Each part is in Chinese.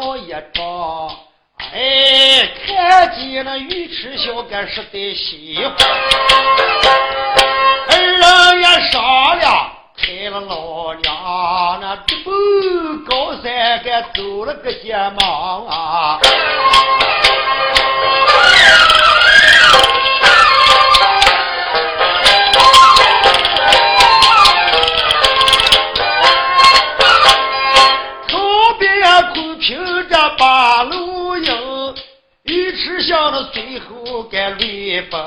了一仗。哎，看见那鱼吃小干实在喜欢，二人也商量，开了老娘那直奔高山干走了个肩膀啊！鱼池巷的随后该雷锋，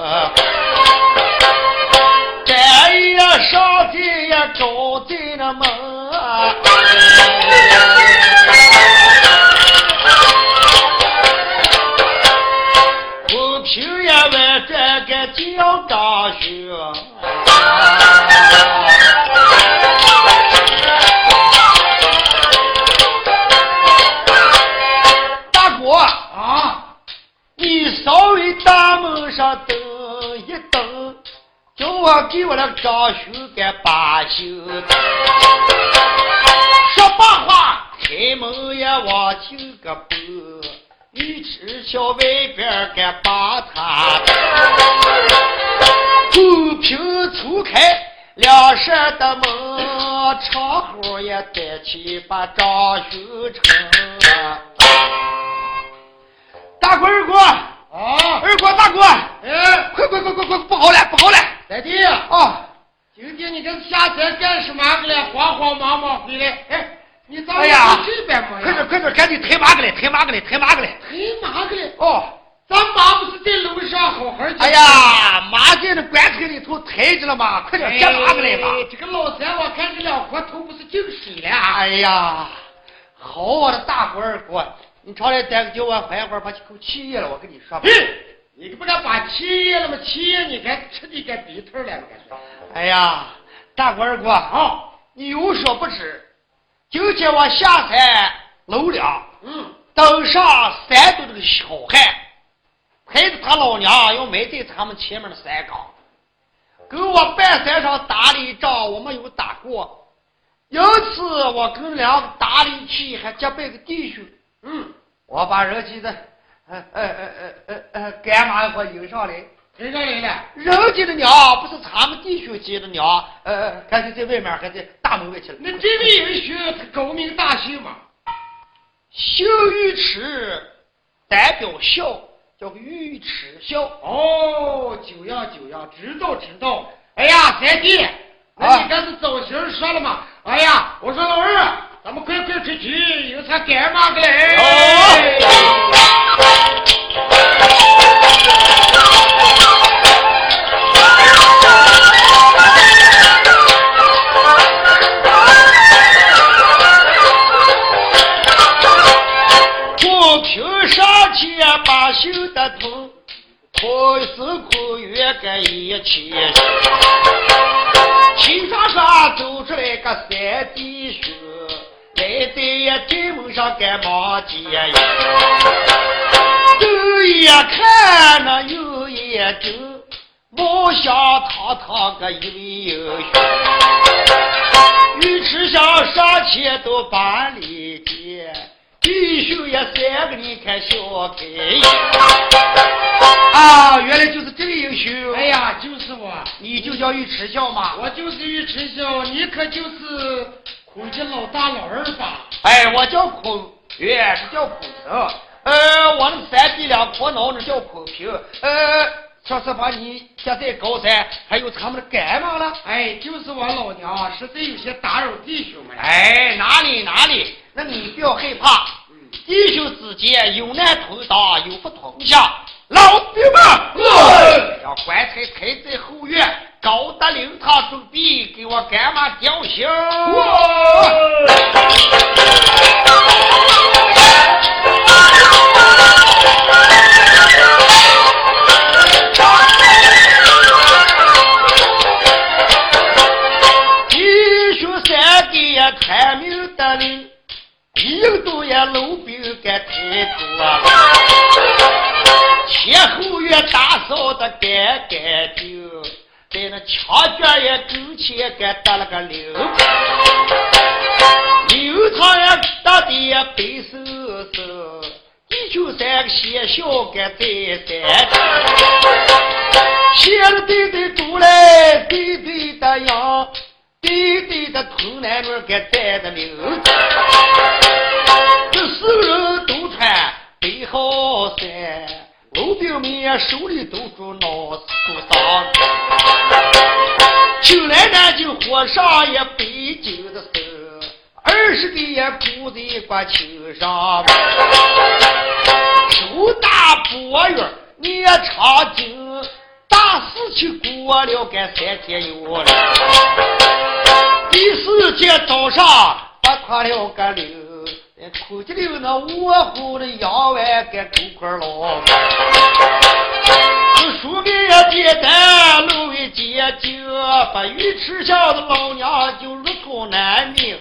单也上在也招在那门给我那张兄给把修。说罢话，开门也往进个步，鱼池桥外边给把他，公平粗开两扇的门，窗户也带起把张修成。大哥二哥啊，二哥大哥，哎，快快快快快，不好了不好了！三弟，啊，今天你这下山干什么去了？慌慌忙忙回来，哎，你咋哎呀不这边嘛呀？快点快点，赶紧抬马过来，抬马过来，抬马过来！推马过来。哦，咱妈不是在楼上好好的？哎呀，马在那棺材里头抬着了嘛，快点接马过来吧！哎这个老三，我看这两颗头不是进水了啊？哎呀，好我的大伙二哥，你常来待个叫我缓一会儿，把这口气咽了，我跟你说吧嘿。，你不敢把气咽了吗？七爷你该吃你该鼻头了，我该说。哎呀，大官二哥啊，你有所不知，今天我下山楼梁，嗯，登上山头这个小汉，陪着他老娘要埋在他们前面的山岗，跟我半山上打了一仗，我没有打过。因此，我跟两个打了一气，还结拜个弟兄。嗯，我把人家的，呃呃呃呃呃呃干妈给我迎上来。迎上来了？人家的娘不是咱们弟兄接的娘，呃，还是在外面，还在大门外去了。那这位英雄是高明大姓嘛？姓尉迟，代表孝，叫个尉迟孝。哦，久仰久仰，知道知道。哎呀，三弟，那你这是早前说了嘛？哎呀，我说老二，咱们快快出去，有啥干嘛的嘞？我凭上前把袖的头，口是口月个一起。青山上走出来个三弟兄，来在呀进门上赶忙接应。左一看那有一盯，貌相堂堂个一位英雄。尉迟祥上前都把礼见，弟兄也三个你看笑开颜。啊，原来就是这位英雄。哎，呀，就是我，你就叫尉迟孝吗？我就是尉迟孝，你可就是孔家老大老二吧？哎，我叫孔元，是叫孔成。呃，我们三弟俩苦恼呢，叫孔平。呃，说实话，你现在高山还有他们的干妈了？哎，就是我老娘，实在有些打扰弟兄们了。哎，哪里哪里，那你不要害怕。嗯弟兄之间有难同当，有福同享。老兵们，让棺材抬在后院，高德灵堂准备给我干妈吊刑。印度也老兵该抬头前后院打扫的干干净，在那墙角也勾前给搭了个铃，灵堂也搭的也白嗖嗖，地球三个小小个在山，写了对对读来对对的样，对对的童男女给站的灵，这四个人都穿背好衫。老兵们手里都住脑树上，就来南京火上也北京的事，二十个也顾在关秋上，手打波月也长经，大事情过了该三天有了，第四天早上把他了个领。口子里那卧虎的羊丸给狗块了，这书给也简单，路也简净，把鱼吃下的老娘就如同难明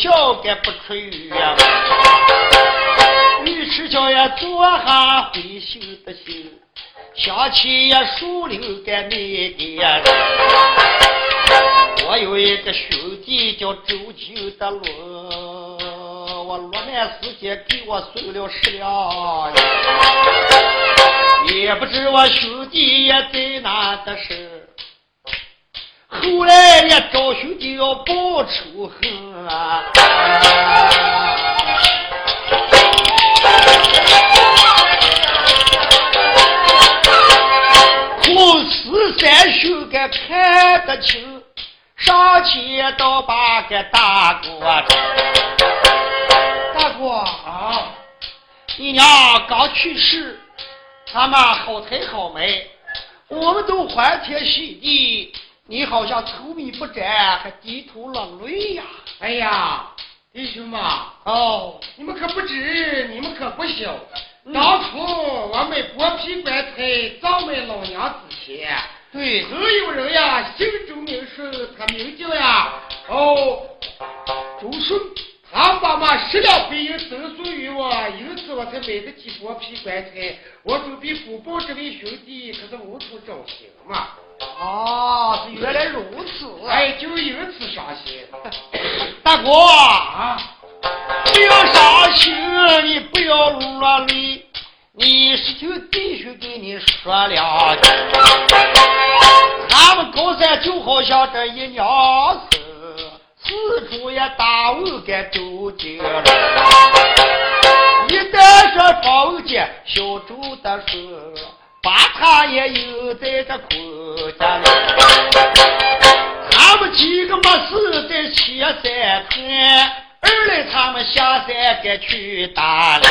小该不出语啊，尉迟叫也做下回修的心，想起也树林该那点。我有一个兄弟叫周九的罗，我落难时间给我送了十两，也不知我兄弟也在哪的事。后来也找兄弟要报仇恨啊！孔四三兄该看得清，上前到把个大哥，大哥啊，你娘刚去世，俺们好财好买，我们都欢天喜地。你好像愁眉不展，还低头落泪呀！哎呀，弟兄们，哦，你们可不知，你们可不晓，当初我们剥皮棺材葬埋老娘之前，对，曾有人呀，姓周名顺，他名叫呀，哦，周顺。他爸妈十两白银赠送于我，因此我才买得起剥皮棺材。我准备补报这位兄弟，可是无处找寻嘛。啊，是原来如此。哎，就因此伤心。大哥啊，不要伤心，你不要落泪。你是听弟兄给你说了，他们高三就好像这一娘子。四处也打问个周经了，一旦说方文杰小周的说，把他也有在这口家里。他们几个没事在七山村，二来他们下山该去打猎，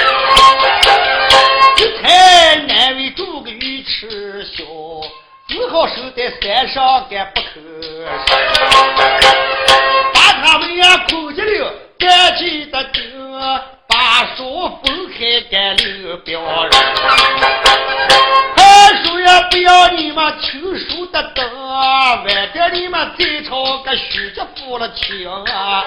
一才难为住个鱼吃小，只好守在山上该不可。他们也哭着了，赶紧的就把书分开干了表人。不要你们求书的灯晚点你们再吵个许家父了情啊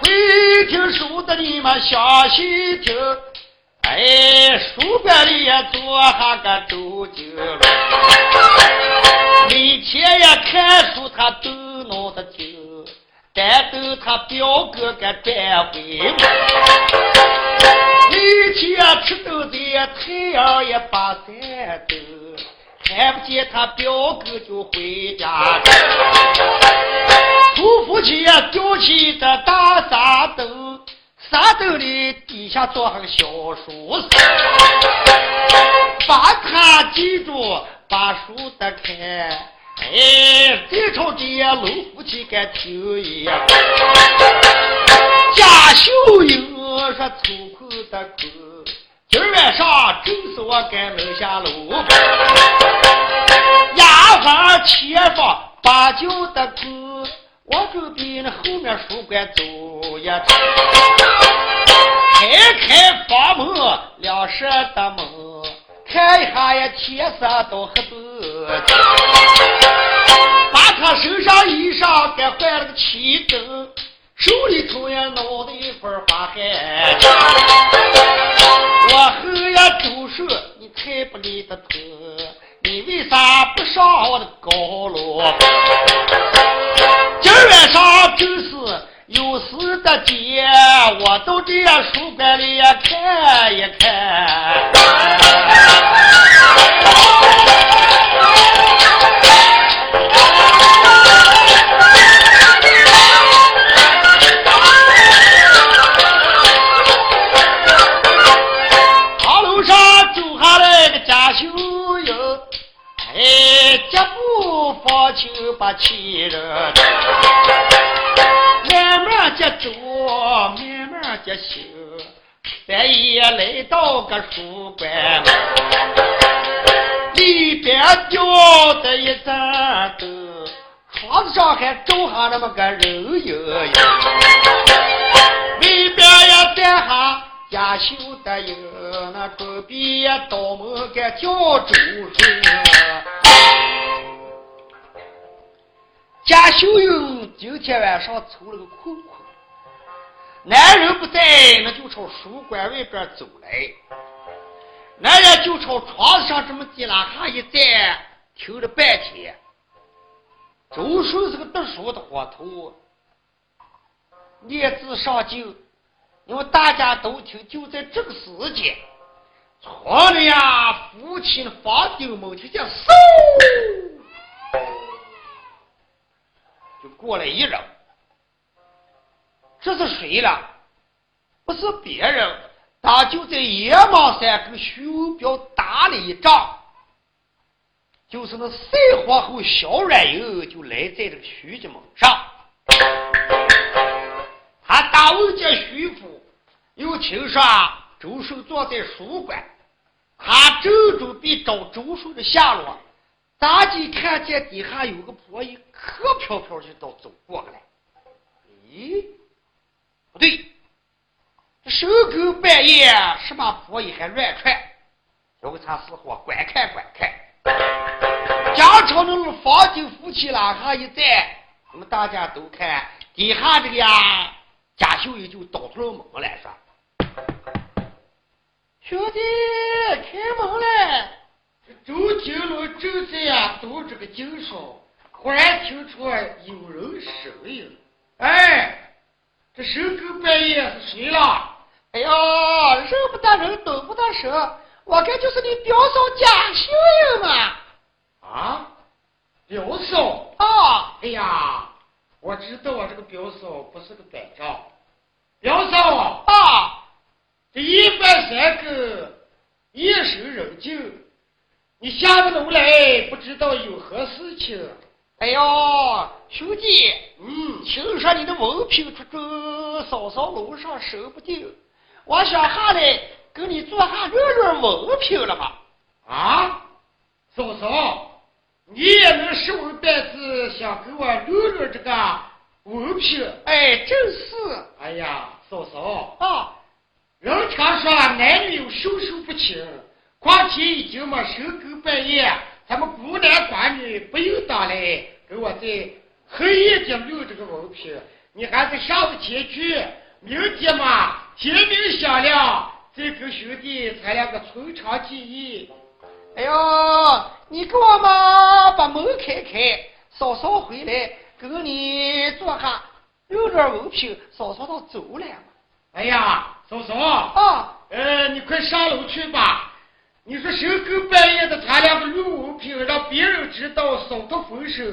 回听书的你们详细听哎书边里也坐下个周杰伦天也看书，他都闹得听。战斗他表哥给带回。每天吃豆子，太阳也把山斗，看不见他表哥就回家。土夫妻吊起这大沙斗，沙斗里底下坐上个小书，把他记住，把书得看。哎，这朝这老夫妻该听一贾秀英说粗口的口，今儿晚上正是我该楼下楼。牙房前方把酒的口，我准备那后面书馆走一趟，开开房门，两扇的门，看一下呀，天色都黑子。把他身上衣裳给换了个七灯，手里头也弄的一份花海。我后呀周手，你太不理得他，你为啥不上我的高楼？今儿晚上就是有事的节，我到这书馆里看一看。就把气人，慢慢的走，慢慢接行，半夜来到个书馆，里边吊着一盏灯，窗子上还照下那么个人影，里边也站下家秀的影，那隔壁也倒门个叫周顺。贾秀英今天晚上抽了个空空，男人不在，那就朝书馆外边走来。男人就朝床上这么低拉哈一站，听了半天。周顺是个读书的活头，念字上进，因为大家都听，就在这个时间，床里呀，父亲房顶门听见嗖。就过来一人，这是谁了？不是别人，他就在野马山跟徐文彪打了一仗，就是那赛皇后小软油就来在这个徐家门上。他打问这徐府，又听说周顺坐在书馆，他正准备找周顺的下落。大姐看见底下有个婆姨，可飘飘就到走过来。咦，不对，这深更半夜，什么婆姨还乱窜？小个茶死活，观看观看。家朝那种房顶夫妻拉下一站，我们大家都看底下这个呀，贾秀英就倒出了门来说：“兄弟，开门来。”周金龙正在呀读这个经书，忽然听出有人声音。哎，这深更半夜是谁了？哎呀，认不得人，懂不得声，我看就是你表嫂贾秀英嘛。啊，表嫂啊！哎呀，我知道我这个表嫂不是个败仗。表嫂啊，这一番三更，夜深人静。你下个楼来，不知道有何事情？哎呦，兄弟，嗯，听说你的文凭出众，嫂嫂楼上说不定，我想下来跟你做下论论文凭了吧？啊，嫂嫂，你也能识文断字，想跟我论论这个文凭？哎，正是。哎呀，嫂嫂啊，人常说男女有授受不亲。况且已经嘛深更半夜，咱们孤男寡女不用当来给我在黑夜间留这个文凭，你还是上不前去，明天嘛天明响亮再跟兄弟咱两个从长计议。哎呦，你给我嘛把门开开，嫂嫂回来跟你坐下有点文凭，嫂嫂都走了嘛。哎呀，嫂嫂啊，呃，你快上楼去吧。你说深更半夜的，咱两个录文凭，让别人知道，扫脱风声，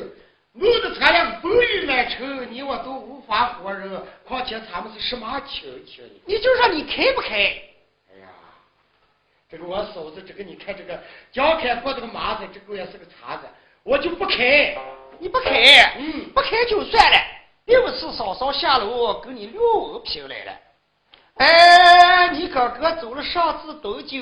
弄得咱两个风雨难成，你我都无法活人。况且咱们是什么亲戚？你就说你开不开？哎呀，这个我嫂子，这个你看这个江开过这个麻子，这个也是个茬子，我就不开。你不开，嗯，不开就算了。又不是嫂嫂下楼跟你录文凭来了。哎，你哥哥走了上次多久？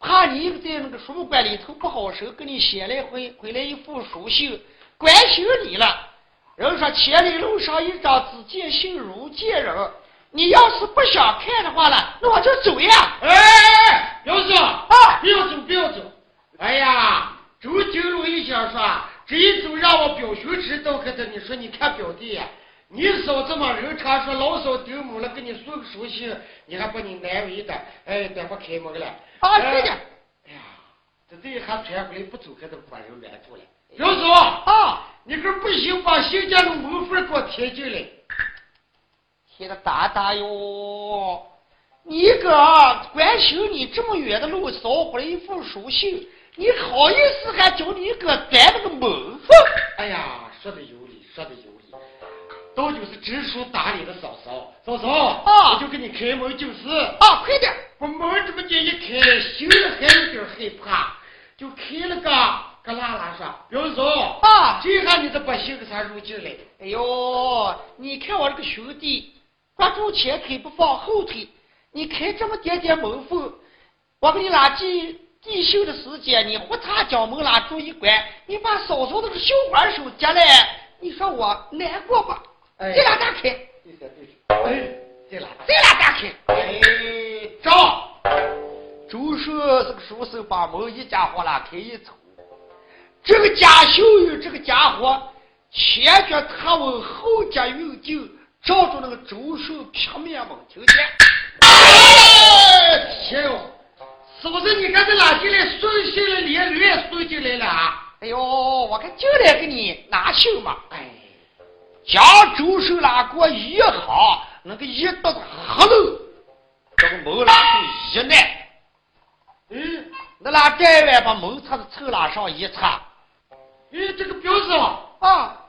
怕你在那个书馆里头不好受，给你写来回回来一副书信，关心你了。人说千里路上一张纸，见信如见人。你要是不想看的话了，那我就走呀。哎，表叔啊，不要走，不要走。哎呀，周金龙一想说，这一走让我表兄知道，可的。你说，你看表弟呀，你嫂子嘛，人常说老嫂丢母了，给你送个书信，你还把你难为的。哎，待会开门了。啊，对的。哎呀，这这一下传回来不走，还得把人拦住了。刘叔啊，你可不行，把新建的门缝给我贴进来。贴的大大哟！你哥关心你这么远的路捎回来一封书信，你好意思还叫你哥钻那个门缝？哎呀，说的有理，说的有理，都就是知书达理的嫂嫂，嫂嫂啊，我就给你开门就是。啊，快点！把门这么的一开，心里还有点害怕，就开了个个拉拉说：“表嫂啊，这下你的把信给他入进来。”哎呦，你看我这个兄弟。抓住前腿不放后腿，你开这么点点门缝，我给你拉进进修的时间，你胡插将门拉住一关，你把嫂嫂的绣花手夹来，你说我难过不？哎，这俩打开，哎，这俩这俩打开，哎，照。周顺这个书生把门一家伙拉开一瞅，这个贾秀玉这个家伙前脚踏稳，后脚用劲。照着那个周寿平面猛，听见？哎，天哟！嫂子，你看这拉进来送信的，连驴也送进来了啊！哎呦，我看就来给你拿信嘛。哎，将周寿拉过一行，那个一到黑喽，这个门拉就一耐。嗯，那拿盖碗把门擦子凑拉上一擦。哎，这个表子啊。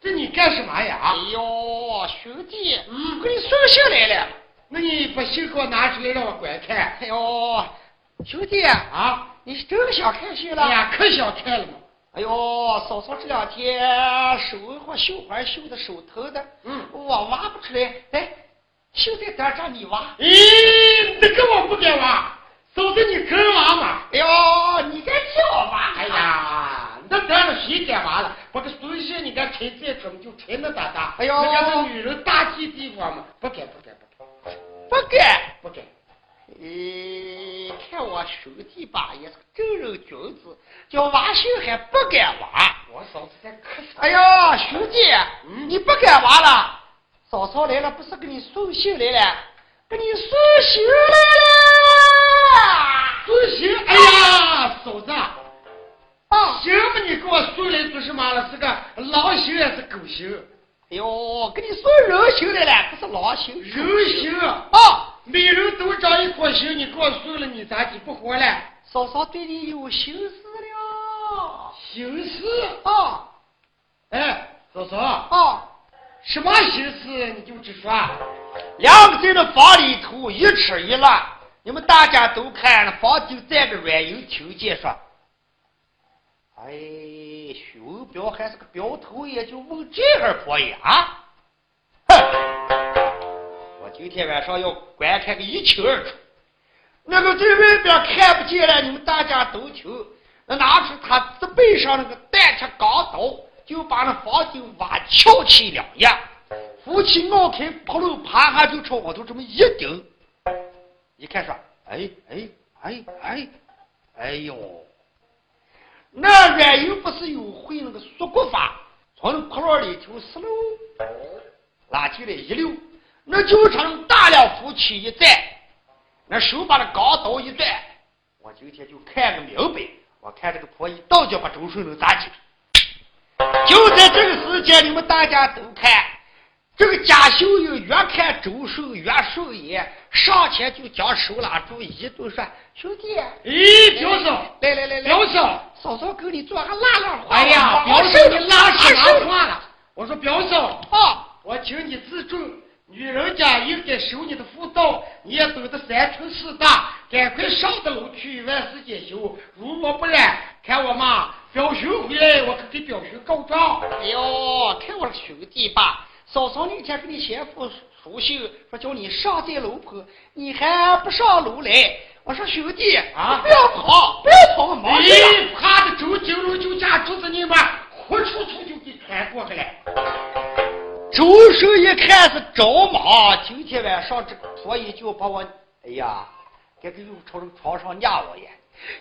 这你干什么呀？哎呦，兄弟，嗯，给你送信来了。那你把信给我拿出来，让我观看。哎呦，兄弟啊，你是真想看信了？哎呀，可想看了嘛。哎呦，嫂嫂这两天手和绣花绣的手疼的，嗯，我挖不出来。哎，绣在这儿，让你挖。咦，那个我不敢挖。嫂子，你肯挖吗？哎呦，你敢叫我挖？哎呀。那当然谁干完了？不个孙媳你敢拆再准就拆那大大。哎呦，人家是女人大忌地方嘛，不敢不敢不敢，不敢不敢。咦，看我兄弟吧，也是个正人君子，叫娃心还不敢挖。我嫂子在咳嗽。哎呀，兄弟，你不敢挖了？嫂嫂来了，不是给你送信来了，给你送信来了。送信？哎呀，嫂子。啊行吧，你给我送来做什么了？是个狼行还是狗行？哎呦，给你送人形来了，不是狼心。人形啊，每人都长一颗心，你给我送了，你咋就不活了？嫂嫂对你有心思了。心思啊？哎，嫂嫂啊，什么心思？你就直说。两个在那房里头一吃一拉，你们大家都看了，房顶站个软银，听见说。哎，熊彪还是个彪头，也就问这儿婆呀？哼！我今天晚上要观看个一清二楚。那个在外边看不见了，你们大家都听。那拿出他自背上那个单尺钢刀，就把那房顶挖翘起两样，夫妻咬开扑噜啪下就朝我头这么一顶。一看说，哎哎哎哎，哎呦！那软银不是有会那个缩骨法，从那窟窿里头呲溜拉进来一溜，那就成大量夫妻一站，那手把那钢刀一转，我今天就看个明白，我看这个婆姨到底把周顺能咋地。就在这个时间，你们大家都看，这个贾秀英越看周寿越顺眼，上前就将手拉住，一顿说：“兄弟，咦，表嫂，来来来来，表嫂，嫂嫂给你做个拉拉话。哎呀，表嫂你拉什么话了？我说表嫂，啊，我请你自重，女人家应该守你的妇道，你也懂得三春四大，赶快上的楼去，万事皆休。如若不然，看我妈，表兄回来，我可给表兄告状。哎呦，看我的兄弟吧。嫂嫂那天给你先父书信，说叫你上这楼坡，你还不上楼来。我说兄弟啊，不要跑，不要跑，忙你怕的周金龙就家住子你们，活出出就给看过去了。周生一看是着忙，今天晚上这个婆姨就把我，哎呀，给个又朝这床上压我呀。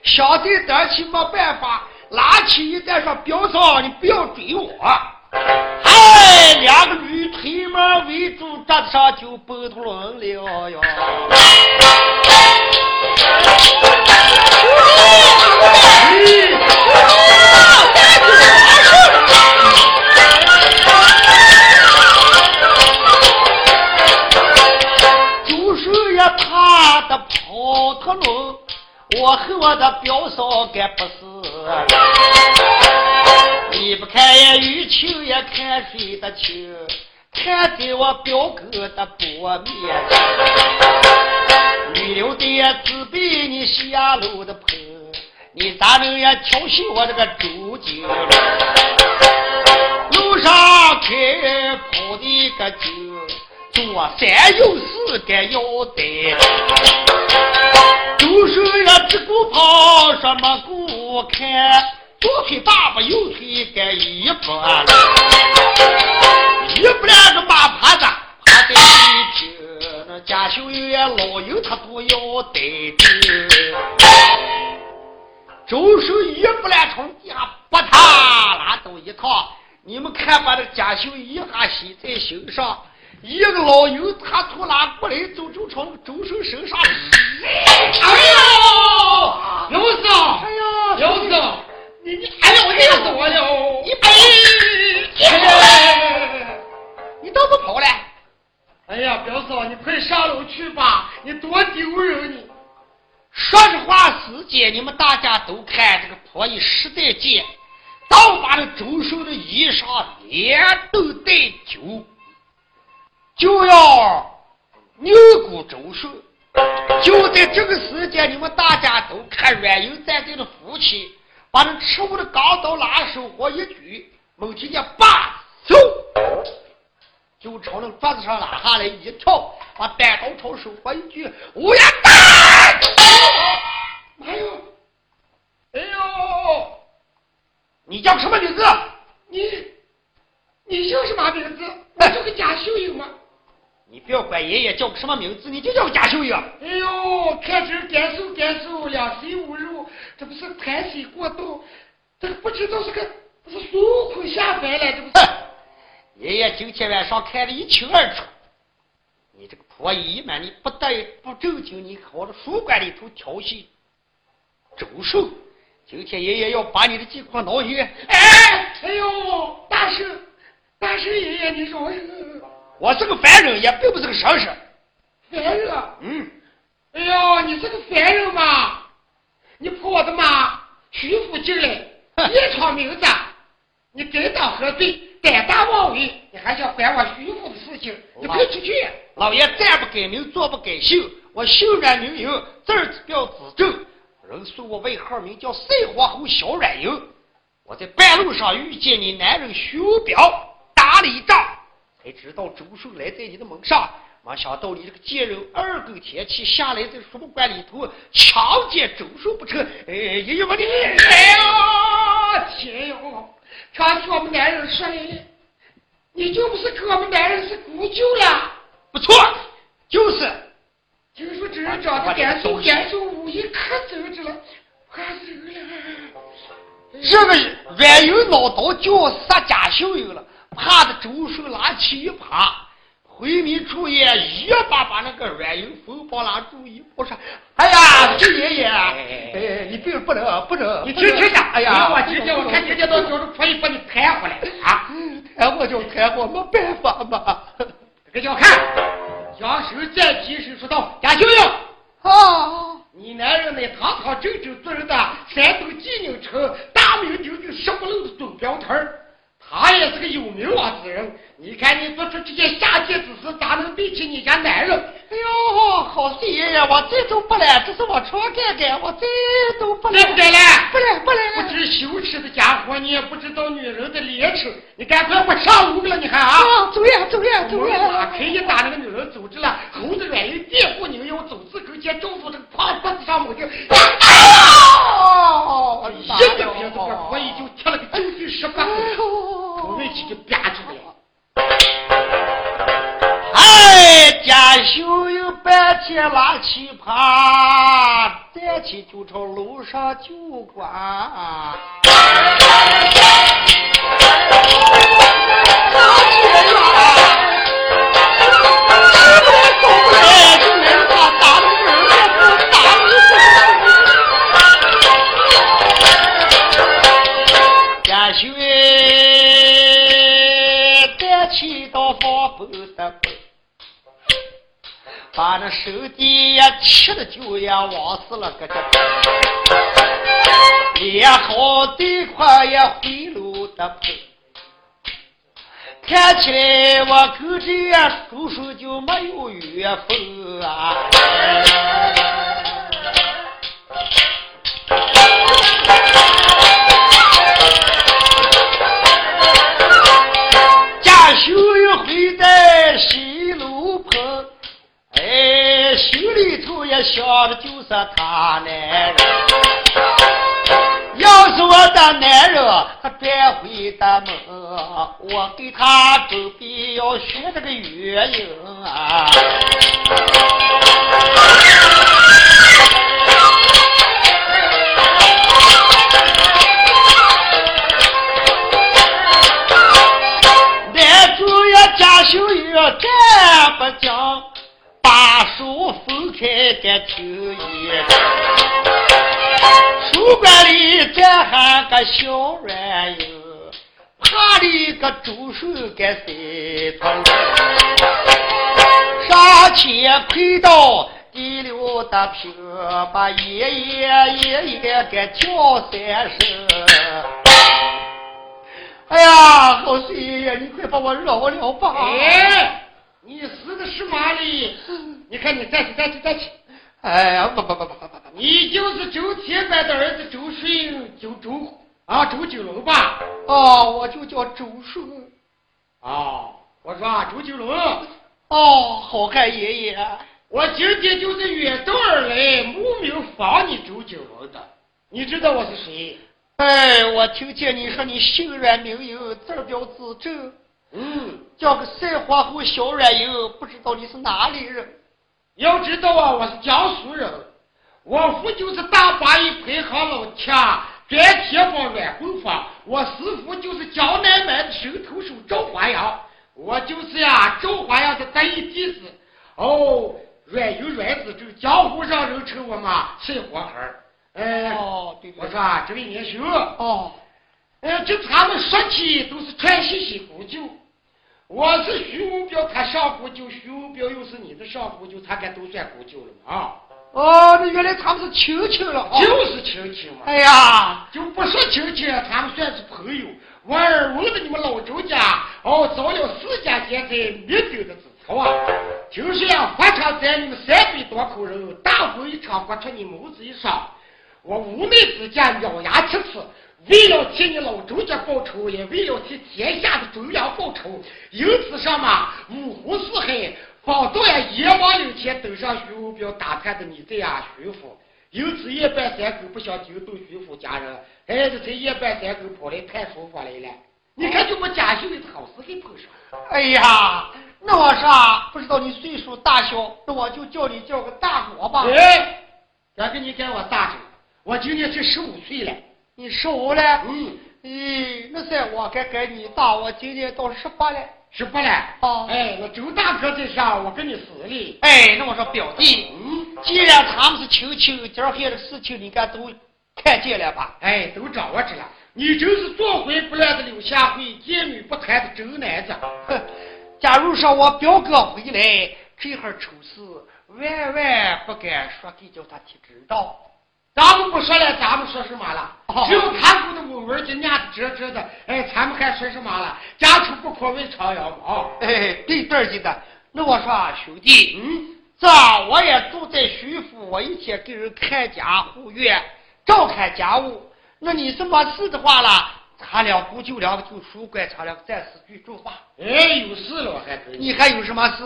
想在胆起没办法，拿起一袋说表嫂，你不要追我。哎，两个女腿毛围住桌子上就蹦头轮了哟。就是也怕的跑特轮，我和我的表嫂该不是。你不看也雨晴，也看谁的清？看在我表哥的薄面上，女流的自比你下楼的坡，你咋能也调戏我这个周金？路上开跑的个酒，左三右四该要得，周手也只顾跑，什么顾看？左腿大把，右腿该一拨，一拨两个马趴子趴在地平，那贾秀英老油他都要得的。周手一拨两从地下拨他拉倒一趟，你们看把这贾秀一下写在心上。一个老油他从哪过来，走就从周手身上。见，你们大家都看这个婆姨实在贱，倒把这周寿的衣裳连都带酒，就要扭骨周寿。就在这个时间，你们大家都看软银站在的夫妻。把那吃物的钢刀拉手火一举，猛听见“叭”嗖，就朝那桌子上拉下来一跳，把单刀朝手火一举，乌鸦打！哎呦，哎呦，你叫什么名字？你，你叫什么名字？我叫个贾秀英吗？你不要管爷爷叫个什么名字，你就叫贾秀英。哎呦，看这感受感受，两水无肉，这不是贪水过度，这个不知道是个是孙悟空下凡了，这不是？爷爷今天晚上看得一清二楚。你这个婆姨嘛，你不带不正经，你往这书馆里头调戏周寿。今天爷爷要把你的几块脑血。哎，哎呦，大师，大师爷爷，你饶人。我是个凡人，也并不是个神人。凡人？嗯。哎呦，你是个凡人嘛？你破我的马，徐福进来，一场名字，你该当何罪？胆大妄为，你还想管我徐福的事情？你快出去！老爷站不改名，坐不改姓，我姓阮名英，字儿表子正，人送我外号名叫赛皇后小阮英。我在半路上遇见你男人徐彪，打了一仗。才知道周寿来在你的门上，没想到你这个贱人二更天气下来在书馆里头强奸周寿不成？哎，爷爷我的，哎呀，天哟！上次我们男人说来了，你就不是跟我们男人是姑舅了？不错，就是。听说这人长得干瘦干瘦，武一可走着了，怕死了。这个软有脑刀叫杀家秀英了。怕的周手拿起一耙，回民出爷一把把那个软银风暴拉住一抱上。哎呀，周爷爷，哎，你病不能不能，你听听哎呀，我今天我看今天到叫着可以把你抬回来啊！抬我就抬我，没办法嘛。这个叫看，将手再及时说道：“贾秀英，啊，你男人呢堂堂正正做人的山东济宁城大名鼎鼎十不漏的总镖头。”他也是个有名望之人，你看你做出这些下贱之事，咋能对起你家男人？哎呦，好爷爷，我这都不来，这是我常干干，我这都不来，不来，不来，不来。不知羞耻的家伙，你也不知道女人的廉耻，你赶快我上路了，你看啊！走呀，走呀，走呀！拉开一打那个女人走着了，猴子软硬垫步扭腰走至跟前，照住这个胖脖子上猛钉，哦，一个鞭子把火已经贴了个九九十八分。我们去就憋住了。哎，家秀有半天拉起耙，站起就朝楼上就关。把那手底呀气的就要往死了，个这连好地块也回路的跑。看起来我跟这叔叔就没有缘分啊！家秀又回在西路坡。哎，心里头也想的就是他男人。要是我的男人他转回的门，我给他准备要学这个原因啊。秀也干不讲。把书分开的听一，书馆里站还个小软人，怕里个周手给塞头，上前跪倒第六的平，把爷爷爷爷给叫三声。哎呀，好爷爷，你快把我饶了吧！哎。你死的是哪里？你看你站起站起站起！哎呀，不不不不不不！你就是周铁板的儿子周顺，就周啊周九龙吧？哦，我就叫周顺。哦，我说啊周九龙。哦，好汉爷爷，我今天就是远道而来，慕名访你周九龙的。你知道我是谁？哎，我听见你说你姓阮名英，字表字正。嗯，叫个赛花后小软银，不知道你是哪里人？要知道啊，我是江苏人，我父就是大八一排行老七，专铁坊软棍坊。我师傅就是江南门的神头手赵华阳，我就是呀赵华阳的得意弟子。哦，软银软子正，江湖上人称我嘛赛活孩哎，哦，对我说啊这位年兄，哦，哎，就他们说起都是传稀稀古旧。我是徐文彪，他上古旧；徐文彪又是你的上古旧，他该都算古旧了嘛？啊！哦，那原来他们是亲戚了，就是亲戚嘛。哎呀，就不说亲戚，他们算是朋友。我耳闻的你们老周家哦，找了四家现在灭顶的之仇啊！听说呀，法场在你们三百多口人，大婚一场，不出你母子一双。我无奈之间，咬牙切齿。为了替你老周家报仇，也为了替天下的忠良报仇，因此上嘛五湖四海，方到呀阎王有前登上徐文彪打探的你这呀徐府，因此夜半三更不想惊动徐府家人，哎，这才夜半三更跑来看书房来了。你看就把贾秀的好事给碰上。哎呀，那我说不知道你岁数大小，那我就叫你叫个大哥吧。哎，敢跟你跟我大着，我今年才十五岁了。你十五了，嗯，咦，那是我该该你大，我今年到十八了，十八了，啊，哎，那周大哥在下，我跟你死哩，哎，那我说表弟，嗯，既然他们是亲戚，今儿还的事情，你该都看见了吧？哎，都掌握着了。你真是做回不来的柳下惠，见女不谈的周男子。哼，假如说我表哥回来，这会儿丑事，万万不敢说给叫他提知道。咱们不说了，咱们说什么了？只有他姑的文文就念的这这的，哎，咱们还说什么了？家丑不可为长腰嘛。哎，对对的。那我说啊兄弟，嗯，这我也住在徐府，我一天给人看家护院，照看家务。那你是没事的话了，咱俩不就两个就书馆，咱俩暂时居住吧。哎，有事了我还可以。你还有什么事？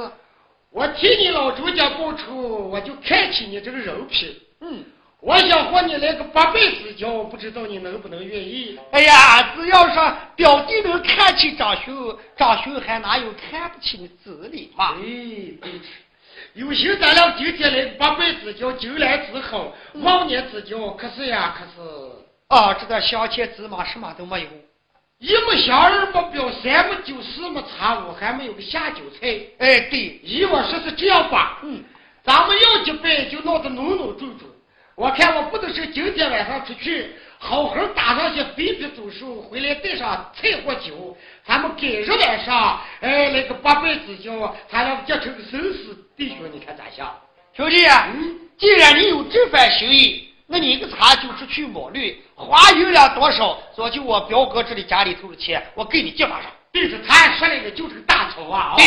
我替你老周家报仇，我就看起你这个人品。嗯，我想和你来个八辈子交，不知道你能不能愿意？哎呀，只要说表弟能看起张兄，张兄还哪有看不起你子女嘛？哎，对，有心咱俩今天来八辈子交，酒来之好，忘年之交，可是呀，可是。啊，这个相亲芝麻什么都没有，一没香二没表，三没酒四没茶五，还没有个下酒菜。哎，对，依我说是这样吧，嗯，咱们要结拜就闹得浓浓重重。我看我不能是今天晚上出去，好好打上些肥皮走兽，回来带上菜或酒，咱们改日晚上，哎，来个八拜之交，咱俩结成生死弟兄，你看咋想？兄弟，嗯，既然你有这番心意。那你一个茶就出去抹绿，花银两多少？说就我表哥这里家里头的钱，我给你结发上。他说那个就是个大仇啊！对，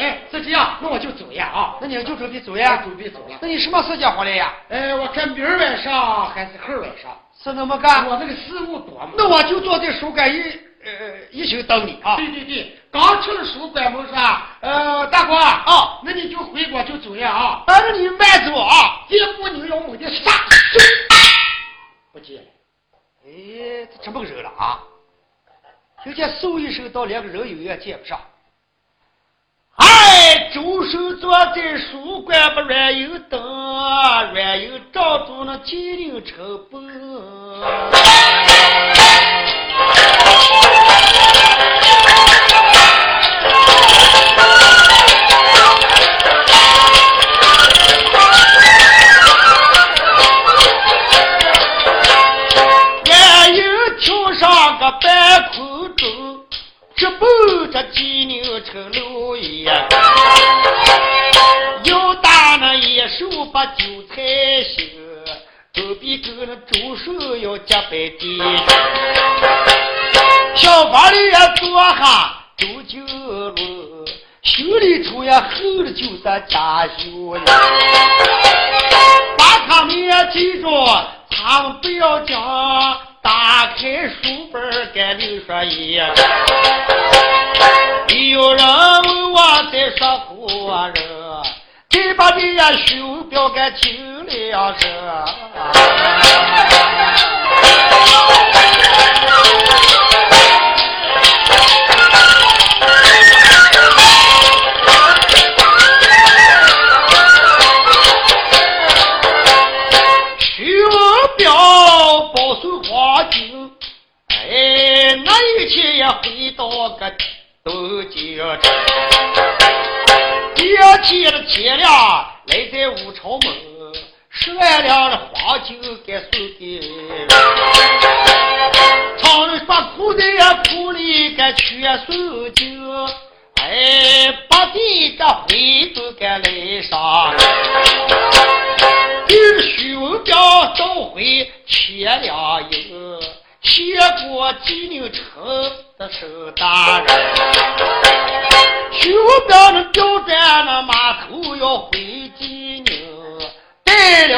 哎，是这样，那我就走呀啊！那你就准备走呀？准备走了。那你什么时间回来呀？哎，我看明儿晚上还是后晚上。是那么干？我这个事务多嘛。那我就坐在书馆一呃一宿等你啊。对对对，刚出了书馆门是吧？呃，大哥啊，那你就回国就走呀啊！那你慢走啊，一步你要猛的杀。不见，哎，这么个人了啊！就见嗖一声，到连个人影也见不上。哎，周手坐在书馆不软油灯，软油照住那金陵城本。听了个。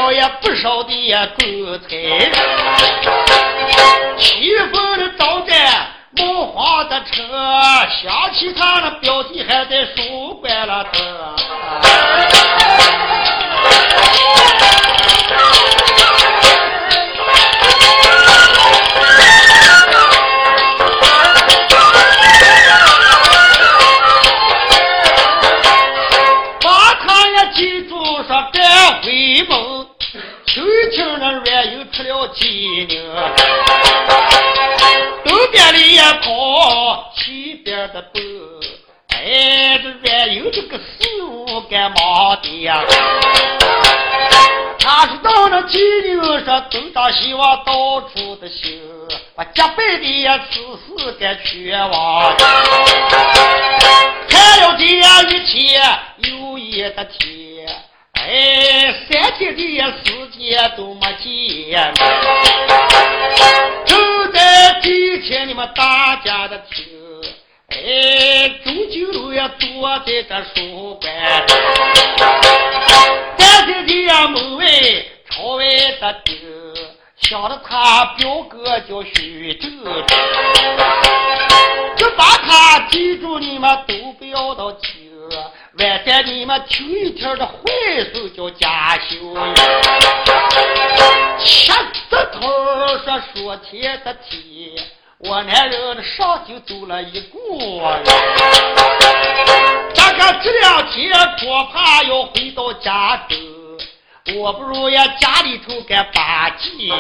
了也不少的棺材，气愤的招待冒黄的车，想起他那表弟还在书馆了的。也跑，西边的奔。哎，这原有这个四五干忙的呀。他知道那金牛说东张西望到处的行，把加倍的呀此事该全忘。看了这一天有一的天，哎，三天的时间都没见。就在今天你们大家的听，哎，钟九楼也坐在这书馆，三天的门外朝外的盯，想着他表哥叫徐州，就把他记住，你们都不要到听。外在你们听一听的坏事叫家修，掐着头说说天的天，我男人上就走了一股，大哥这两天多怕要回到家中，我不如呀家里头该把鸡，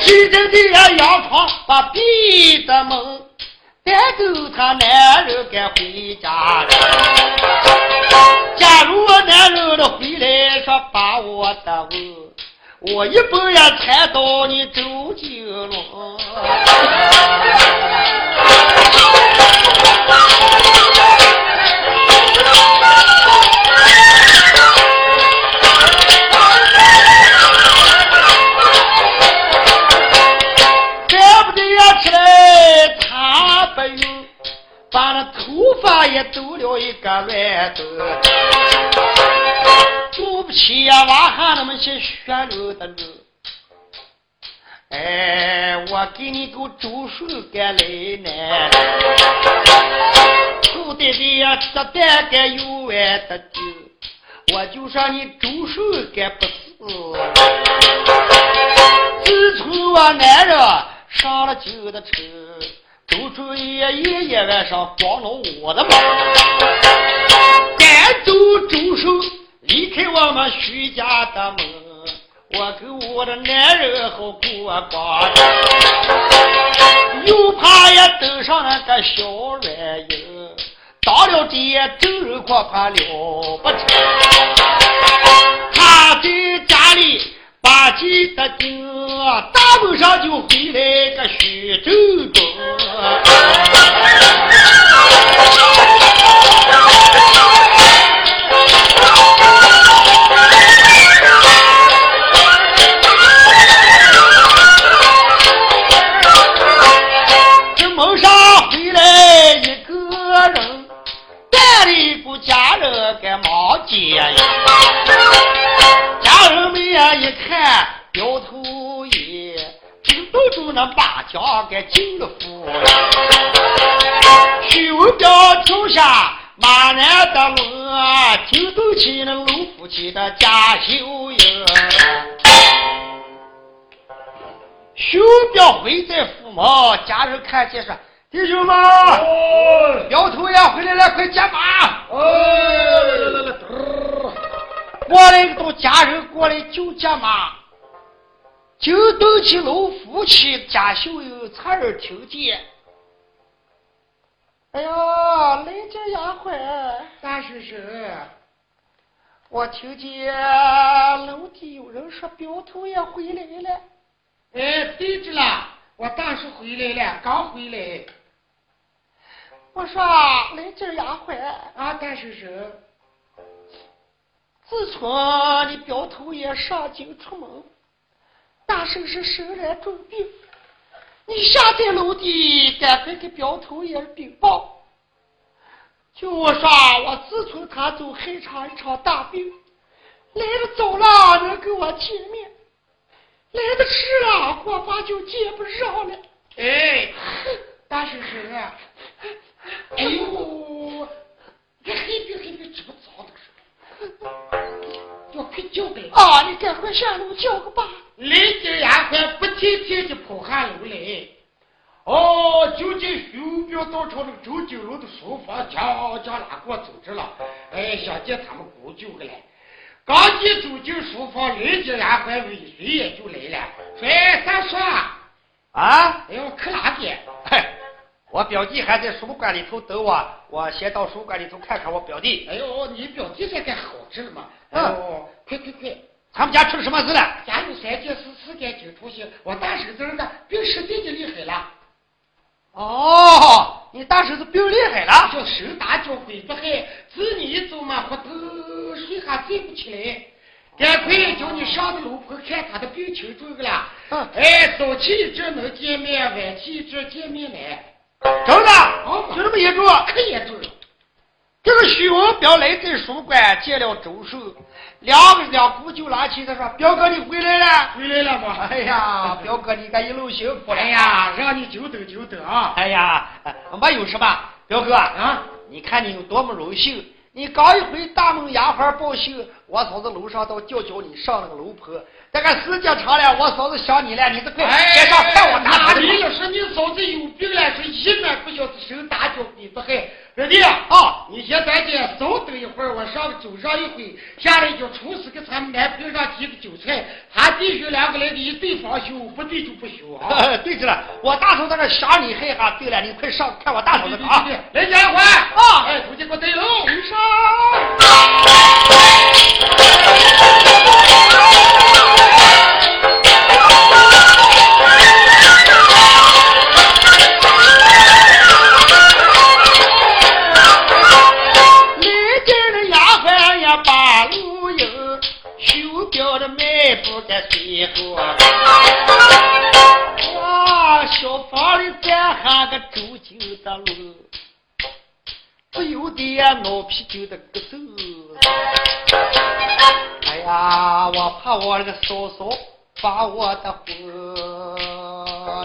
谁真的呀阳床把闭的门。带走他男人该回家了。假如我男人的回来说把我的问，我一步也踩到你周金龙。一个乱子，对不起呀，娃哈那么些血流的路。哎，我给你个周手干来呢，臭爹爹呀，吃蛋干有完的酒，我就说你周手干不死。自从我男人上了酒的车。周主爷一夜晚上光了我的门，赶走周手离开我们徐家的门，我跟我的男人好过光，又怕也登上那个小软硬，到了这周人恐怕了不成，他在家里八级的精。大门上就回来个徐州东，一看摇头一。都住那八家给进了府，徐文彪跳下马南的路，就走起那老夫妻的家秀英。徐文彪回在府门，家人看见说：“弟兄们，苗头爷回来了，快接马！”哦，来来来来，过来都家人过来就家嘛。就东起楼夫妻家小友侧耳听见，哎呀，来这丫鬟，大叔叔，我听见楼底有人说表头也回来了。哎，对着了，我大叔回来了，刚回来。我说来这丫鬟，啊，大叔叔，自从你表头爷上京出门。大圣是生来重病，你下在楼底，赶快给表头爷禀报。就我说，我自从他走，害场一场大病，来的早了能跟我见面，来的迟了恐怕就见不上了。哎，大婶婶啊，哎呦，这黑病黑病这么早的要快交代啊！你赶快下楼叫个爸。雷家丫鬟不停停的跑下楼来，哦，就见徐彪到朝那个周九楼的书房，将将拉过走着了。哎，想见他们姑舅个来。刚一走进书房，雷家丫鬟尾随也就来了。说：“三叔啊，哎呦，去哪去？嘿，我表弟还在书馆里头等我，我先到书馆里头看看我表弟。哎呦，你表弟在干好着了嘛？哦。快快快！他们家出了什么事了？家有三件事，四件就出息。我大婶子的病实在就厉害了。哦，你大婶子病厉害了，叫手打脚鬼不害，子你一走嘛，活头睡还站不起来。赶快叫你上的楼婆看他的病情这个了。嗯，哎，早起一阵能见面，晚起一阵见面难。真的？哦，就这么严重？可严重了。这个徐文彪来在书馆见了周寿，两个两姑就拉起他说：“表哥你回来了，回来了吗？哎呀，表哥你看一路辛苦了。哎呀，让你久等久等啊！哎呀，没有什么，表哥啊，你看你有多么荣幸。”你刚一回大门牙花报信，我嫂子楼上到叫叫你上那个楼坡。这个时间长了，我嫂子想你了，你这快别上看我哪里要说你嫂子有病了，是一晚不晓得手打脚你不害。兄弟啊，你先在这稍等一会儿，我上走上一回，下来就厨师给咱们男朋友上几个酒菜，他弟兄两个来的一对方休，不对就不休啊。对着了，我大嫂在那想你害哈。对了，你快上看我大嫂子啊。来家伙啊，哎，出去给我带路。随个周九的路，不由得呀闹啤酒的咳嗽。哎呀，我怕我那个嫂嫂把我的婚，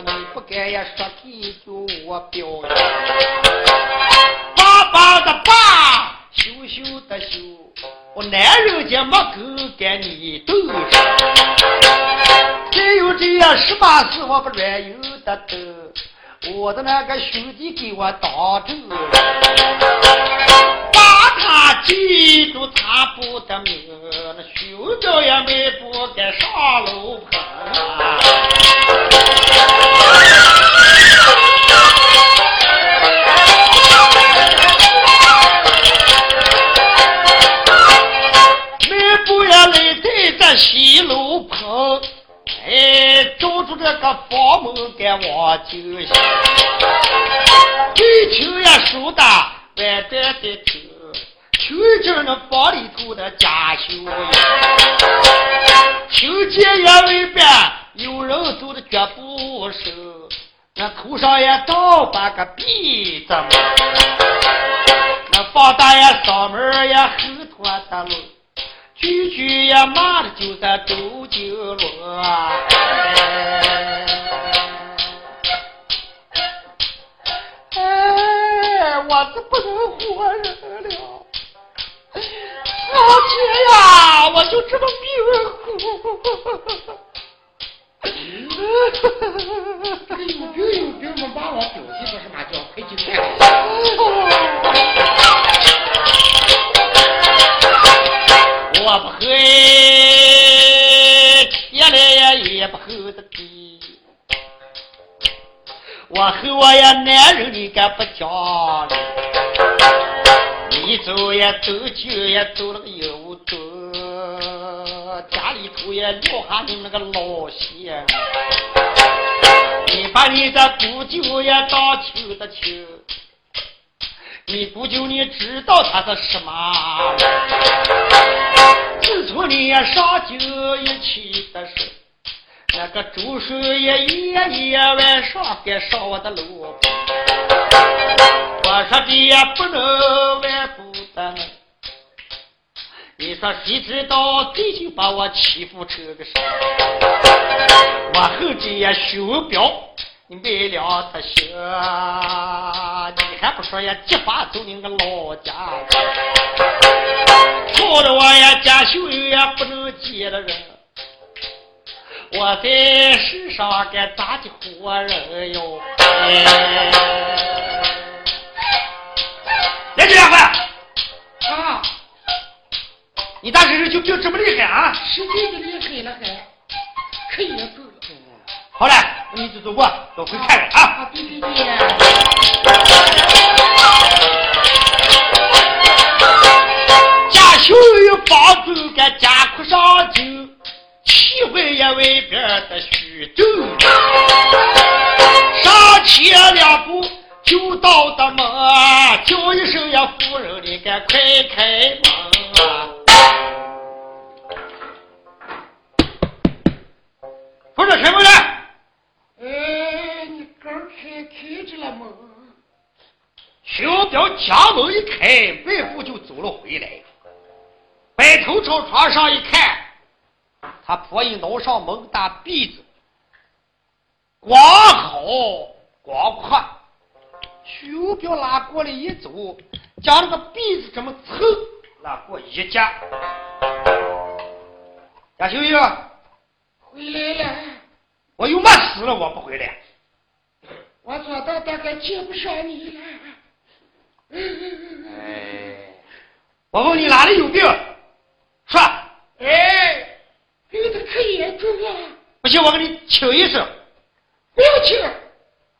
你不该呀说几句我表爸爸的爸，羞羞的羞。我男人家没够跟你斗，只有这样十八岁我不软有的斗，我的那个兄弟给我当着，把他记住他不得命，那兄弟也没不该上楼坡。西楼棚，哎，照住住这个房门给我就行。对秋也梳的外带的头，秋见那房里头的家修呀。听见也未必有人走的脚步声，那头上也倒把个鼻子，那放大呀嗓门也后脱的了。句句呀骂的就在周九龙啊！哎，我这不能活人了！老姐呀，我就这么命苦！这个有病有病嘛，把我表弟不是嘛叫快去看。我不黑，天来也也不厚的地。我和我呀男人你敢不讲理？你走也走久也走了个有多，家里头也留下你那个老些。你把你的姑舅也当亲的亲。你不就你知道他是什么？自从你上酒一起的时那个周叔爷夜夜晚上该上我的楼。我说这也不能外不得。你说谁知道最近把我欺负成个啥？我后这也修表。你为了他行，还不说呀？激发走你个老家，吵得我呀家秀也不能接了人。我在世上该咋的活人哟？来，这两块啊！你大婶婶就病这么厉害啊？实在的厉害了，还可以了。好了，你就走过，都回看看啊！对对对。家修有房走个家哭上酒，气坏也外边的徐州。上前两步就到的门，叫一声呀，夫人你该快开门啊！夫人开门来。哎，你刚开开着了门。小彪家门一开，外父就走了回来。摆头朝床上一看，他婆姨挠上门大篦子，光好光阔。小彪拉过来一走，将那个篦子这么蹭拉过一夹。贾秀英，回来了。我有嘛事了？我不回来。我做到大概见不上你了。哎，我问你哪里有病？说。哎，病的可严重了。不行，我给你请医生。不要请，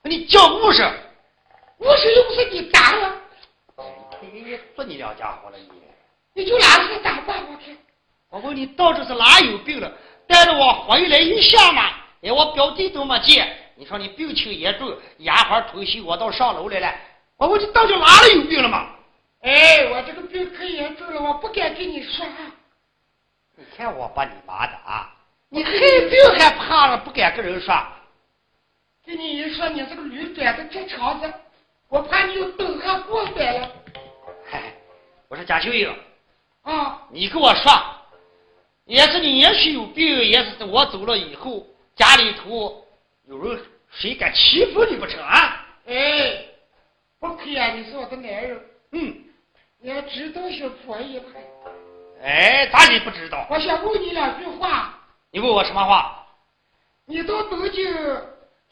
给你叫护士。护士又不是你打了。你你做你两家伙了你？你就拿出打吧，我看。我问你，到底是哪有病了？带着我回来一下嘛。哎，我表弟都没见。你说你病情严重，丫鬟偷袭我到上楼来了。我问你，到底哪里有病了吗？哎，我这个病可严重了，我不敢跟你说。你看我把你妈的啊！你害病还怕了，不敢跟人说。跟你一说，你这个驴短的这肠子，我怕你又等下过来了。嗨，我说贾秀英啊，你跟我说，也是你也许有病，也是我走了以后，家里头有人谁敢欺负你不成啊？哎。不可以啊！你是我的男人。嗯，你要知道些婆姨还。哎，咋你不知道？我想问你两句话。你问我什么话？你到东京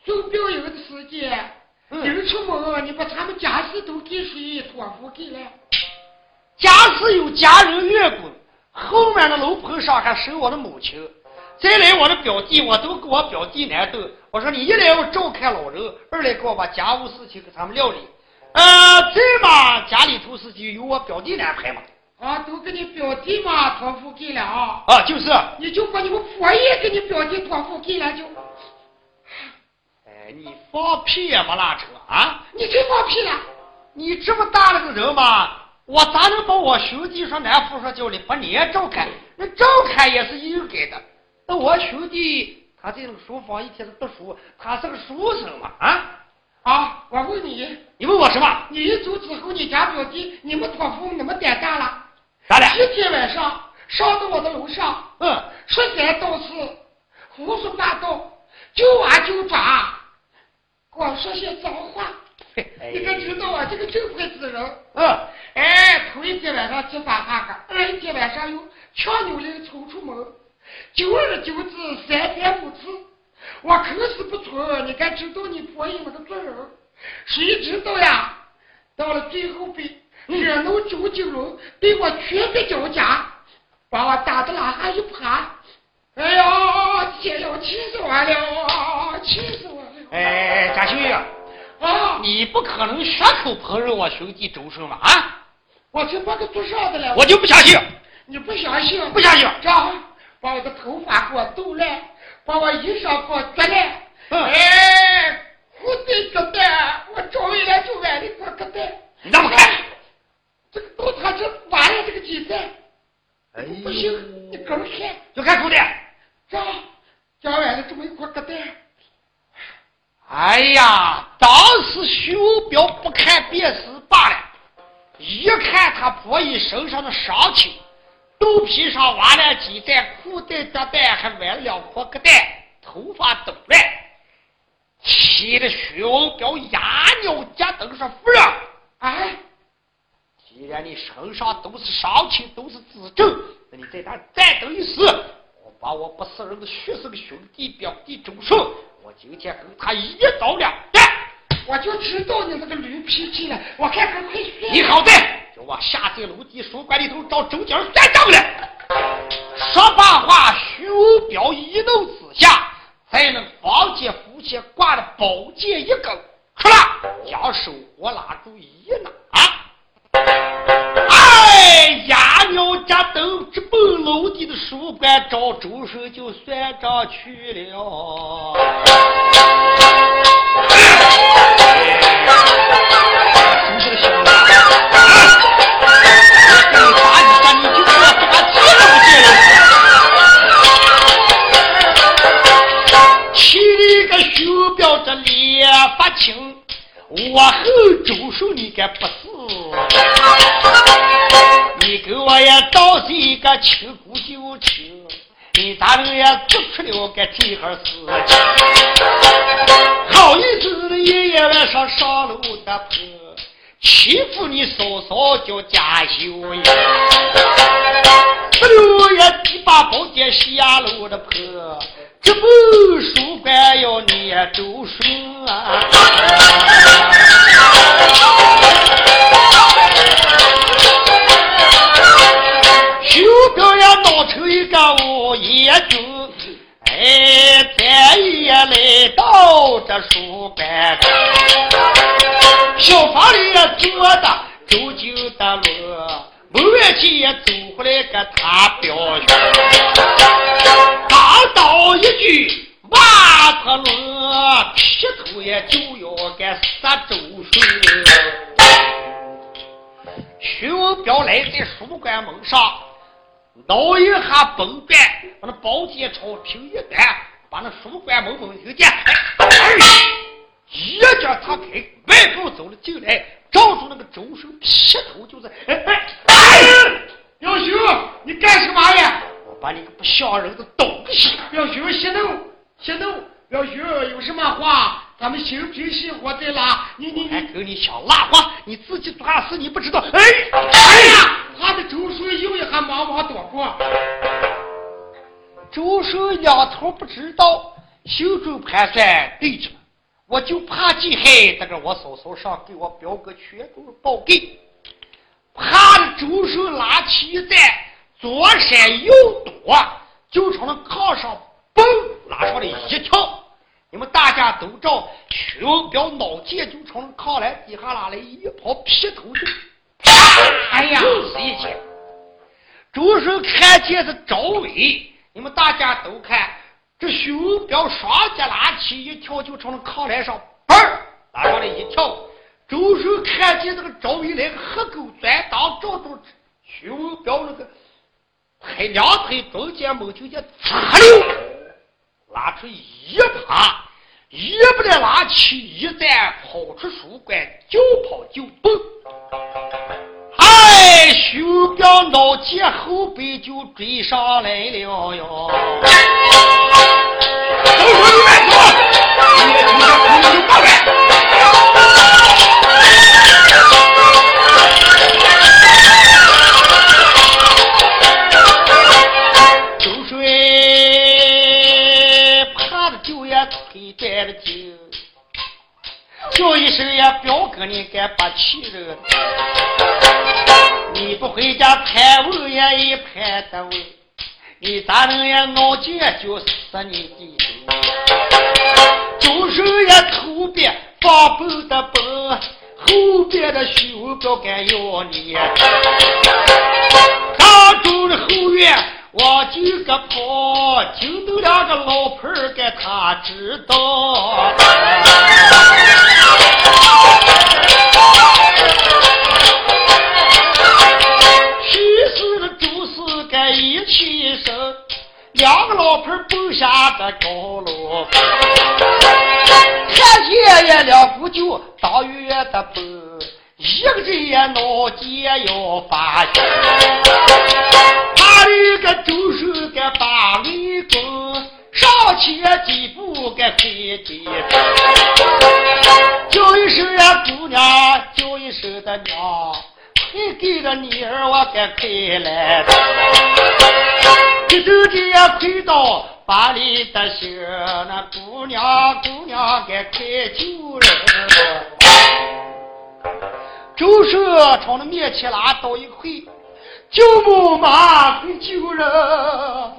送表游的时间，临出门你把他们家事都给谁托付给了？家事有家人员工，后面的楼棚上还守我的母亲。再来我的表弟，我都给我表弟难斗。我说你一来我照看老人，二来给我把家务事情给他们料理。呃，这嘛家里头事情由我表弟安排嘛。啊，都给你表弟嘛托付给了啊。啊，就是。你就把你们佛爷给你表弟托付给了就。哎，你放屁也没拉扯啊！你真放屁了！你这么大了个人嘛，我咋能把我兄弟说南府说叫你把你也照看？那照看也是应该的。那我兄弟他在那个书房一天是读书，他是个书生嘛啊。啊！我问你，你问我什么？你一走之后，你家表弟你们托付那么胆大了？咋的？今天晚上上到我的楼上，嗯，说三道四，胡说八道，就挖就抓，光说些脏话。你可知道啊？这个正派之人，嗯，哎，头一天晚上吃饭哈个，二一天晚上又强扭铃冲出门，久而久之，三天不吃。我口是不错，你该知道你婆姨那个做人，谁知道呀？到了最后被惹怒九九龙，被我拳打脚架，把我打的拉下一趴。哎呀，天呀，气死我了，气死我了！哎，贾秀英啊，你不可能血口烹饪我兄弟周生吧？啊，我才把个做啥的了？我就不相信！你不相信？不相信！这把我的头发给我抖来。把我衣裳给我脱了，哎，裤子疙瘩，我终于来就完了，给我割的。你怎么看？这个到他这完了这个鸡蛋，哎，不行，你跟看，就看狗的。这讲完了这么一块疙瘩。哎呀，当时徐彪不看便是罢了，一看他婆姨身上的伤情。肚皮上挖了鸡蛋，裤带搭蛋，还崴了两颗疙瘩，头发抖了，气得徐文彪牙咬夹等说：“夫人，哎，既然你身上都是伤情，都是自证，那你在那再等一时，我把我不是人的血生兄弟表弟周顺，我今天跟他一刀两断。我就知道你这个驴脾气了，我看看快去。你好歹。”就往下在楼梯书馆里头找周江算账来。说罢话，徐彪一怒之下，在那房间扶前挂了宝剑一根，出来将手我拉住一拿。哎，呀鸟家灯直奔楼底的书馆找周生就算账去了。我后周手你敢不是？你给我也倒是一个亲姑舅亲，你咋能也做出了个这号事情？好意思爷爷晚上上楼的坡，欺负你嫂嫂叫贾秀英，不留也一把宝剑下楼的坡。这不书馆要念周顺啊！修表也闹成一个无业军，哎，再也来到这书馆，小房里坐的周九的路，门外去也走回来个他表兄。大道一句瓦特罗，劈头也就要该杀周顺。徐文彪来在书馆门上，挠一下崩板，把那宝剑朝平一担，把那书馆门门一见，一脚踏开，迈步走了进来，照住那个周顺劈头就是，哎哎哎！表兄，你干什么呀？我把你个不像人的东西！表兄，息怒，息怒！表兄，有什么话，咱们心平气和再拉。你你还跟你想拉话？你自己做啥事你不知道？哎哎呀，他的周叔又一下忙忙躲过。周叔两头不知道，心中盘算：对着，我就怕今害这个我嫂嫂上给我表哥全都报给，怕周叔拿起一站。左闪右躲，就从那炕上嘣拉上来一跳。你们大家都知道，徐文彪脑筋就从炕来底下拉来一跑，劈头就，哎呀，又是一剑。周手看见是赵伟，你们大家都看，这徐文彪双脚拉起一跳，就从那炕来上嘣拉上来一跳。周手看见这个赵伟来个黑狗钻裆，照住徐文彪那个。腿两腿中间猛就见擦溜，拉出一耙，一不得拉起一站，跑出书馆，就跑就蹦。哎，徐彪脑接后背就追上来了哟！都说你慢走，你也听见叫一声呀，表哥，你敢不气人？你不回家盘问也一盘的问，你咋能也闹劲就死你弟弟？左手也头边放蹦的蹦，后边的修不敢要你。当中的后院我就个跑，惊动两个老婆儿，给他知道。把里的心，那姑娘姑娘该快救人。周舍朝那面前拉倒一回，舅母妈快救人。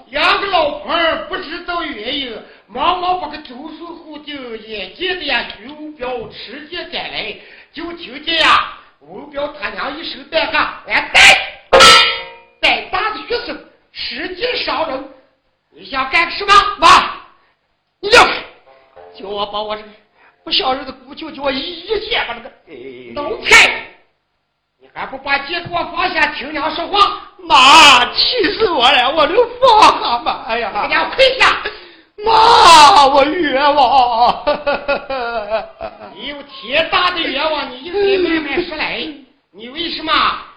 两个老婆不知道原因，忙忙把个周叔护救，眼见的呀，徐无彪持剑赶来，就听见呀。吴彪他娘一手带下，哎，带带大的血声，失敬烧肉，你想干什么？妈，你让开，叫我把我这个不孝顺的姑舅叫我一剑把那个弄开！你还不把鸡给我放下，听娘说话？妈，气死我了！我能放下吗？哎呀，给娘跪下！妈，我冤枉！你有天大的冤枉，你应该慢慢说来。你为什么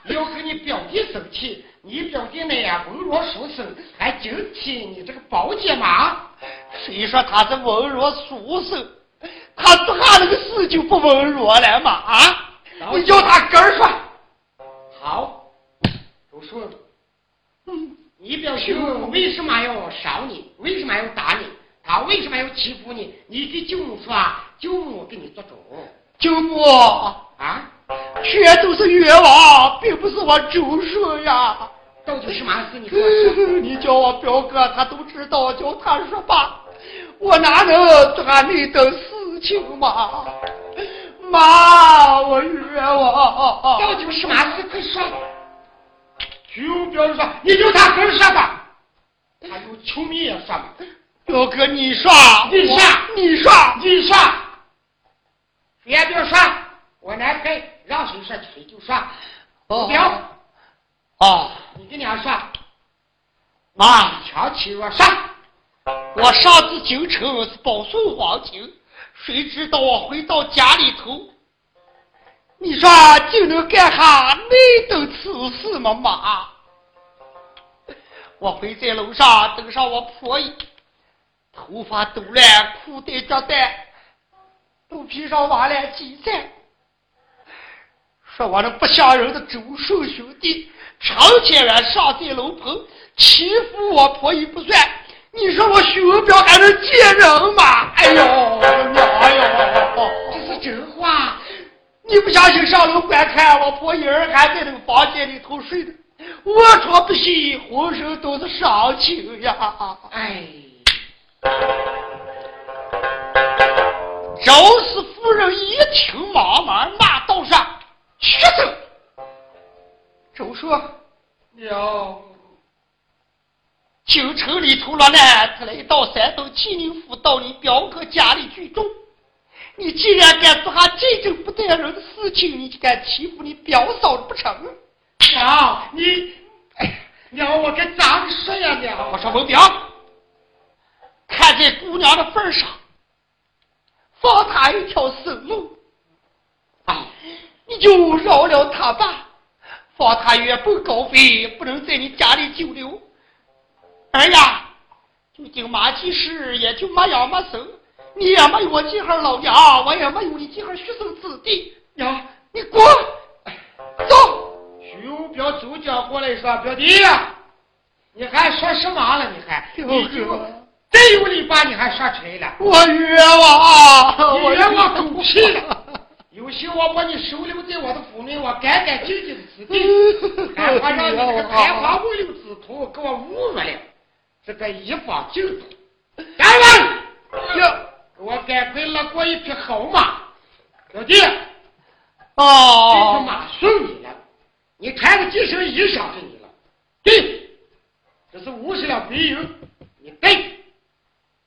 要跟你表弟生气？你表弟那样文弱书生，还警惕你这个宝姐吗？谁说他是文弱书生？他他那个事就不文弱了吗？啊！你叫他根儿说。好，都说。嗯，你表兄为什么要伤你？为什么要打你？他为什么要欺负你？你给舅母说，舅母给你做主。舅母啊！全都是冤枉，并不是我周顺呀。到底是嘛事？你说。你叫我表哥，他都知道，叫他说吧。我哪能断你的事情嘛？妈，我冤枉。到底是嘛事？快说。就表示说，你就他跟说吧。他有球迷也说吧。表哥，你说，你说，你说，你说，别别说，我来陪。让谁说谁就说，不要啊！你跟娘说，妈，瞧起我上。我上次京城是保送皇亲，谁知道我回到家里头，你说就能干下那等此事吗？妈，我回在楼上等上我婆姨，头发都乱，裤带夹带，肚皮上挖了几菜。说我那不像人的周寿兄弟，成天晚上在楼棚欺负我婆姨不算，你说我徐文彪还能见人吗？哎呦娘哟，这是真话！你不相信上楼观看，我婆姨儿还在那个房间里头睡呢，卧床不起，浑身都是伤情呀！哎，赵氏夫人一听，忙忙骂道上。学生，周说：“娘，京城里头了难，他来到山东济宁府，到你表哥家里聚众。你既然敢做下这种不待人的事情，你就敢欺负你表嫂不成？娘，你，娘，我该咋说呀？娘，我说文彪，看在姑娘的份上，放他一条生路。啊。”你就饶了他吧，放他远奔高飞，不能在你家里久留。儿呀，就经马其实也就没养没生，你也没有我几号老娘，我也没有你几号学生子弟。呀，你滚，走。徐表走将过来说：“表弟呀，你还说什么了？你还，真有理把你还说出来了。我冤枉，我冤枉狗屁了。”有心我把你收留在我的府内，我干干净净的此地，还怕让你这个开花无柳之徒给我侮辱了，这个一方净土！干完，哟，给我赶快拉过一匹好马，老弟，哦，这匹马送你了，你穿的几身衣裳给你了，对，这是五十两白银，你带，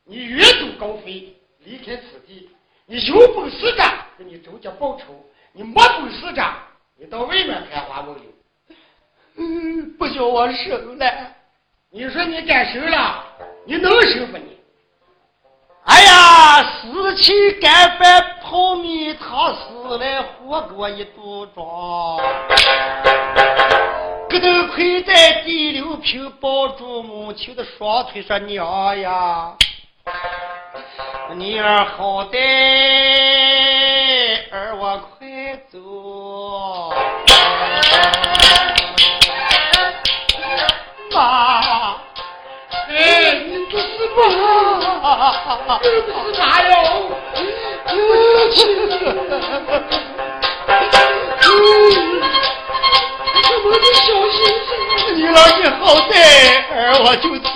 你远走高飞，离开此地。你有本事的，给你周家报仇；你没本事的，你到外面开花问柳。嗯，不叫我生了。你说你敢生了？你能生不？你？哎呀，死期干饭泡米汤，死来活给我一肚装。咯噔跪在第六平，抱住母亲的双腿，说：“娘呀。”你儿好歹，儿我快走。妈，哎，你不是妈，你不是妈哟！怎么你小心你儿你好歹，儿我就走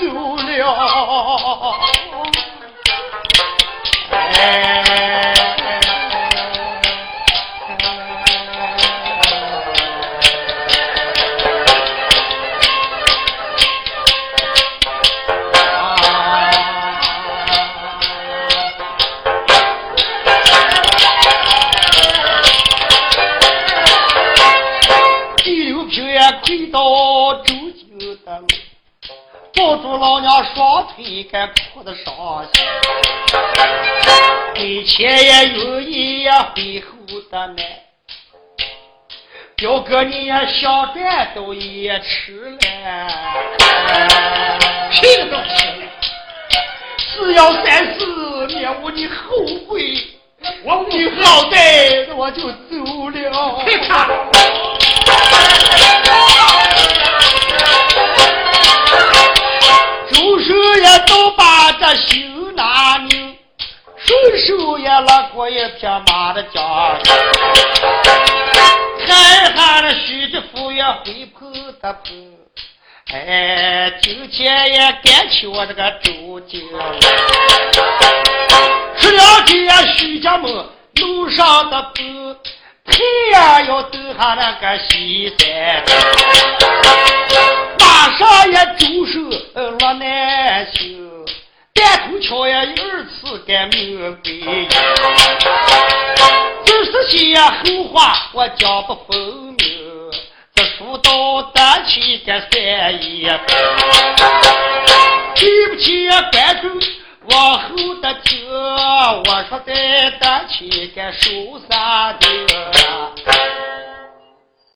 背后的呢。表哥你小饭都也吃了，屁都吃了，只要三思，免我你后悔。我你好歹我就走了。周手也都把这心拿拧，顺手也拉过一匹马的缰，还喊了徐知府也回头的跑。哎，今天也该起我这个周家吃了这徐家门路上的步，太阳要走下那个西山，马上也周手落难行，单头桥也有二次该没归，这是些后话我讲不分明。这书到得起个三爷，对不起呀。观众，往后的。听，我说在得起个受伤的。